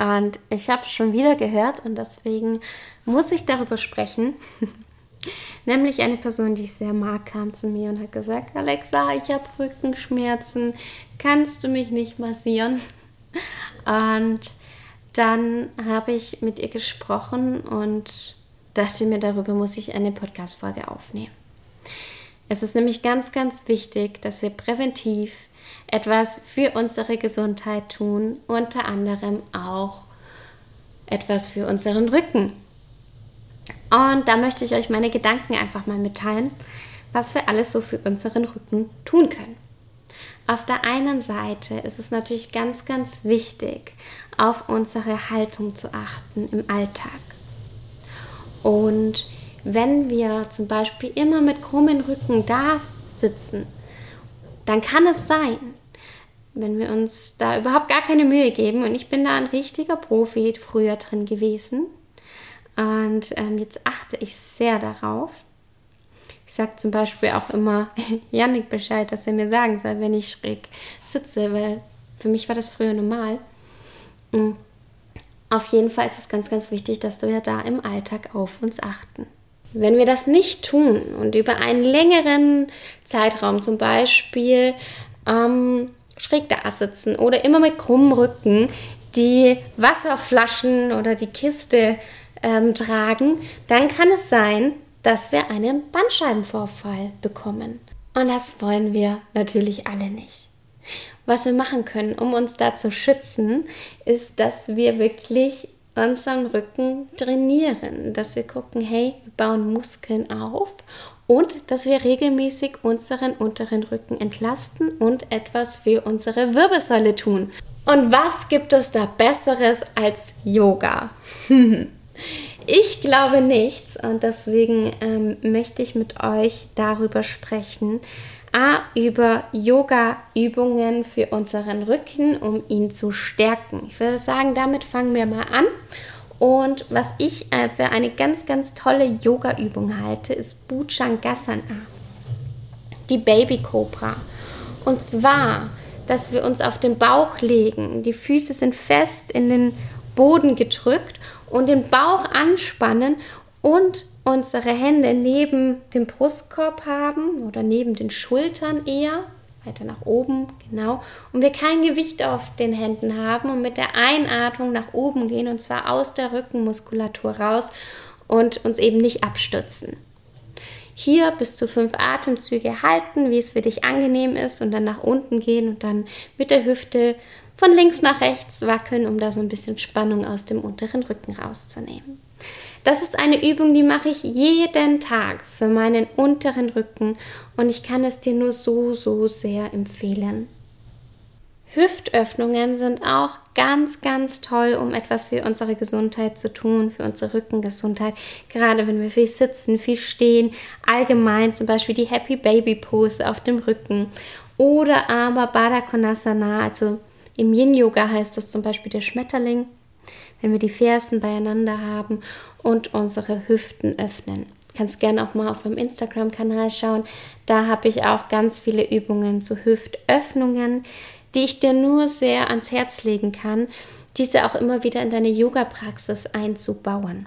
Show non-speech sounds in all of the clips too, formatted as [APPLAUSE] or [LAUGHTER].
und ich habe schon wieder gehört und deswegen muss ich darüber sprechen. [LAUGHS] Nämlich eine Person, die ich sehr mag, kam zu mir und hat gesagt, Alexa, ich habe Rückenschmerzen, kannst du mich nicht massieren? [LAUGHS] Und dann habe ich mit ihr gesprochen und dachte mir, darüber muss ich eine Podcast-Folge aufnehmen. Es ist nämlich ganz, ganz wichtig, dass wir präventiv etwas für unsere Gesundheit tun, unter anderem auch etwas für unseren Rücken. Und da möchte ich euch meine Gedanken einfach mal mitteilen, was wir alles so für unseren Rücken tun können. Auf der einen Seite ist es natürlich ganz, ganz wichtig, auf unsere Haltung zu achten im Alltag. Und wenn wir zum Beispiel immer mit krummen Rücken da sitzen, dann kann es sein, wenn wir uns da überhaupt gar keine Mühe geben, und ich bin da ein richtiger Profi früher drin gewesen, und ähm, jetzt achte ich sehr darauf. Ich sage zum Beispiel auch immer [LAUGHS] Janik Bescheid, dass er mir sagen soll, wenn ich schräg sitze, weil für mich war das früher normal. Mm. Auf jeden Fall ist es ganz, ganz wichtig, dass wir da im Alltag auf uns achten. Wenn wir das nicht tun und über einen längeren Zeitraum zum Beispiel ähm, schräg da sitzen oder immer mit krummem Rücken die Wasserflaschen oder die Kiste ähm, tragen, dann kann es sein, dass wir einen Bandscheibenvorfall bekommen. Und das wollen wir natürlich alle nicht. Was wir machen können, um uns da zu schützen, ist, dass wir wirklich unseren Rücken trainieren, dass wir gucken, hey, wir bauen Muskeln auf und dass wir regelmäßig unseren unteren Rücken entlasten und etwas für unsere Wirbelsäule tun. Und was gibt es da Besseres als Yoga? [LAUGHS] Ich glaube nichts und deswegen ähm, möchte ich mit euch darüber sprechen. A, über Yoga-Übungen für unseren Rücken, um ihn zu stärken. Ich würde sagen, damit fangen wir mal an. Und was ich äh, für eine ganz, ganz tolle Yoga-Übung halte, ist Bhujangasana, die Baby Cobra. Und zwar, dass wir uns auf den Bauch legen. Die Füße sind fest in den Boden gedrückt und den Bauch anspannen und unsere Hände neben dem Brustkorb haben oder neben den Schultern eher, weiter nach oben, genau, und wir kein Gewicht auf den Händen haben und mit der Einatmung nach oben gehen und zwar aus der Rückenmuskulatur raus und uns eben nicht abstützen. Hier bis zu fünf Atemzüge halten, wie es für dich angenehm ist, und dann nach unten gehen und dann mit der Hüfte von links nach rechts wackeln, um da so ein bisschen Spannung aus dem unteren Rücken rauszunehmen. Das ist eine Übung, die mache ich jeden Tag für meinen unteren Rücken und ich kann es dir nur so, so sehr empfehlen. Hüftöffnungen sind auch ganz, ganz toll, um etwas für unsere Gesundheit zu tun, für unsere Rückengesundheit. Gerade wenn wir viel sitzen, viel stehen, allgemein zum Beispiel die Happy Baby Pose auf dem Rücken oder aber Konasana, also im Yin Yoga heißt das zum Beispiel der Schmetterling, wenn wir die Fersen beieinander haben und unsere Hüften öffnen. Kannst gerne auch mal auf meinem Instagram-Kanal schauen. Da habe ich auch ganz viele Übungen zu Hüftöffnungen die ich dir nur sehr ans Herz legen kann, diese auch immer wieder in deine Yoga-Praxis einzubauen.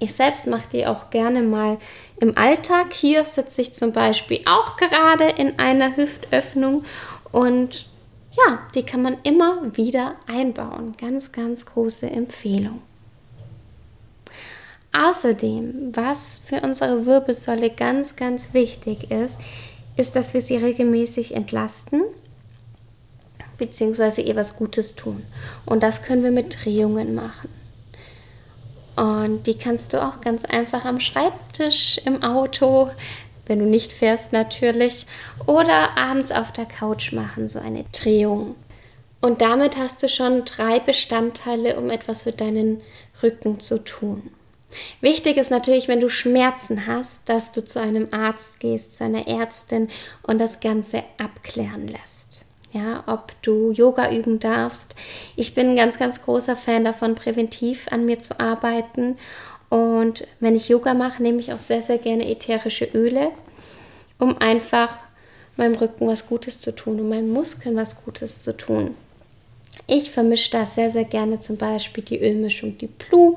Ich selbst mache die auch gerne mal im Alltag. Hier sitze ich zum Beispiel auch gerade in einer Hüftöffnung und ja, die kann man immer wieder einbauen. Ganz, ganz große Empfehlung. Außerdem, was für unsere Wirbelsäule ganz, ganz wichtig ist, ist, dass wir sie regelmäßig entlasten beziehungsweise ihr was Gutes tun. Und das können wir mit Drehungen machen. Und die kannst du auch ganz einfach am Schreibtisch, im Auto, wenn du nicht fährst natürlich, oder abends auf der Couch machen, so eine Drehung. Und damit hast du schon drei Bestandteile, um etwas für deinen Rücken zu tun. Wichtig ist natürlich, wenn du Schmerzen hast, dass du zu einem Arzt gehst, zu einer Ärztin und das Ganze abklären lässt. Ja, ob du Yoga üben darfst. Ich bin ein ganz, ganz großer Fan davon, präventiv an mir zu arbeiten. Und wenn ich Yoga mache, nehme ich auch sehr, sehr gerne ätherische Öle, um einfach meinem Rücken was Gutes zu tun, um meinen Muskeln was Gutes zu tun. Ich vermische da sehr, sehr gerne zum Beispiel die Ölmischung, die Blue.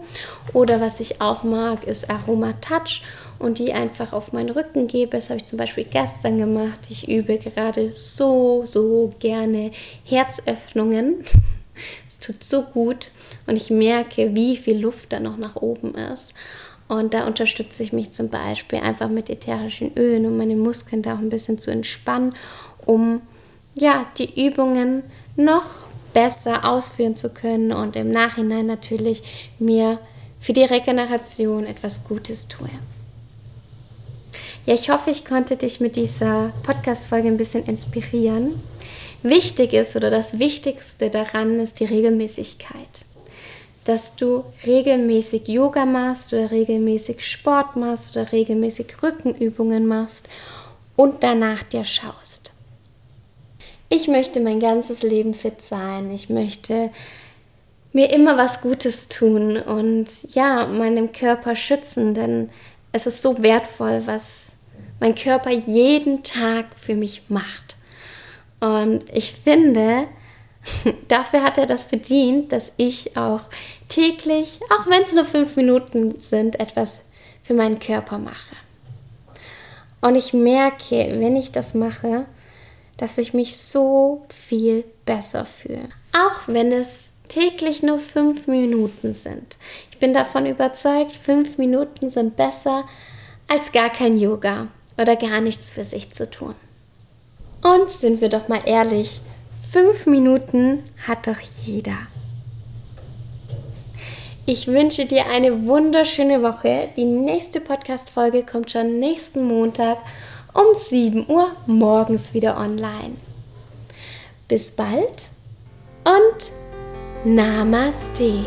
Oder was ich auch mag, ist Aroma Touch und die einfach auf meinen Rücken gebe. Das habe ich zum Beispiel gestern gemacht. Ich übe gerade so, so gerne Herzöffnungen. [LAUGHS] Tut so gut und ich merke, wie viel Luft da noch nach oben ist. Und da unterstütze ich mich zum Beispiel einfach mit ätherischen Ölen, um meine Muskeln da auch ein bisschen zu entspannen, um ja die Übungen noch besser ausführen zu können und im Nachhinein natürlich mir für die Regeneration etwas Gutes tue. Ja, ich hoffe, ich konnte dich mit dieser Podcast-Folge ein bisschen inspirieren. Wichtig ist oder das Wichtigste daran ist die Regelmäßigkeit. Dass du regelmäßig Yoga machst oder regelmäßig Sport machst oder regelmäßig Rückenübungen machst und danach dir schaust ich möchte mein ganzes Leben fit sein. Ich möchte mir immer was Gutes tun und ja, meinem Körper schützen, denn es ist so wertvoll, was mein Körper jeden Tag für mich macht. Und ich finde, [LAUGHS] dafür hat er das verdient, dass ich auch täglich, auch wenn es nur fünf Minuten sind, etwas für meinen Körper mache. Und ich merke, wenn ich das mache, dass ich mich so viel besser fühle. Auch wenn es täglich nur fünf Minuten sind. Ich bin davon überzeugt, fünf Minuten sind besser als gar kein Yoga oder gar nichts für sich zu tun. Und sind wir doch mal ehrlich, fünf Minuten hat doch jeder. Ich wünsche dir eine wunderschöne Woche. Die nächste Podcast-Folge kommt schon nächsten Montag um 7 Uhr morgens wieder online. Bis bald und Namaste.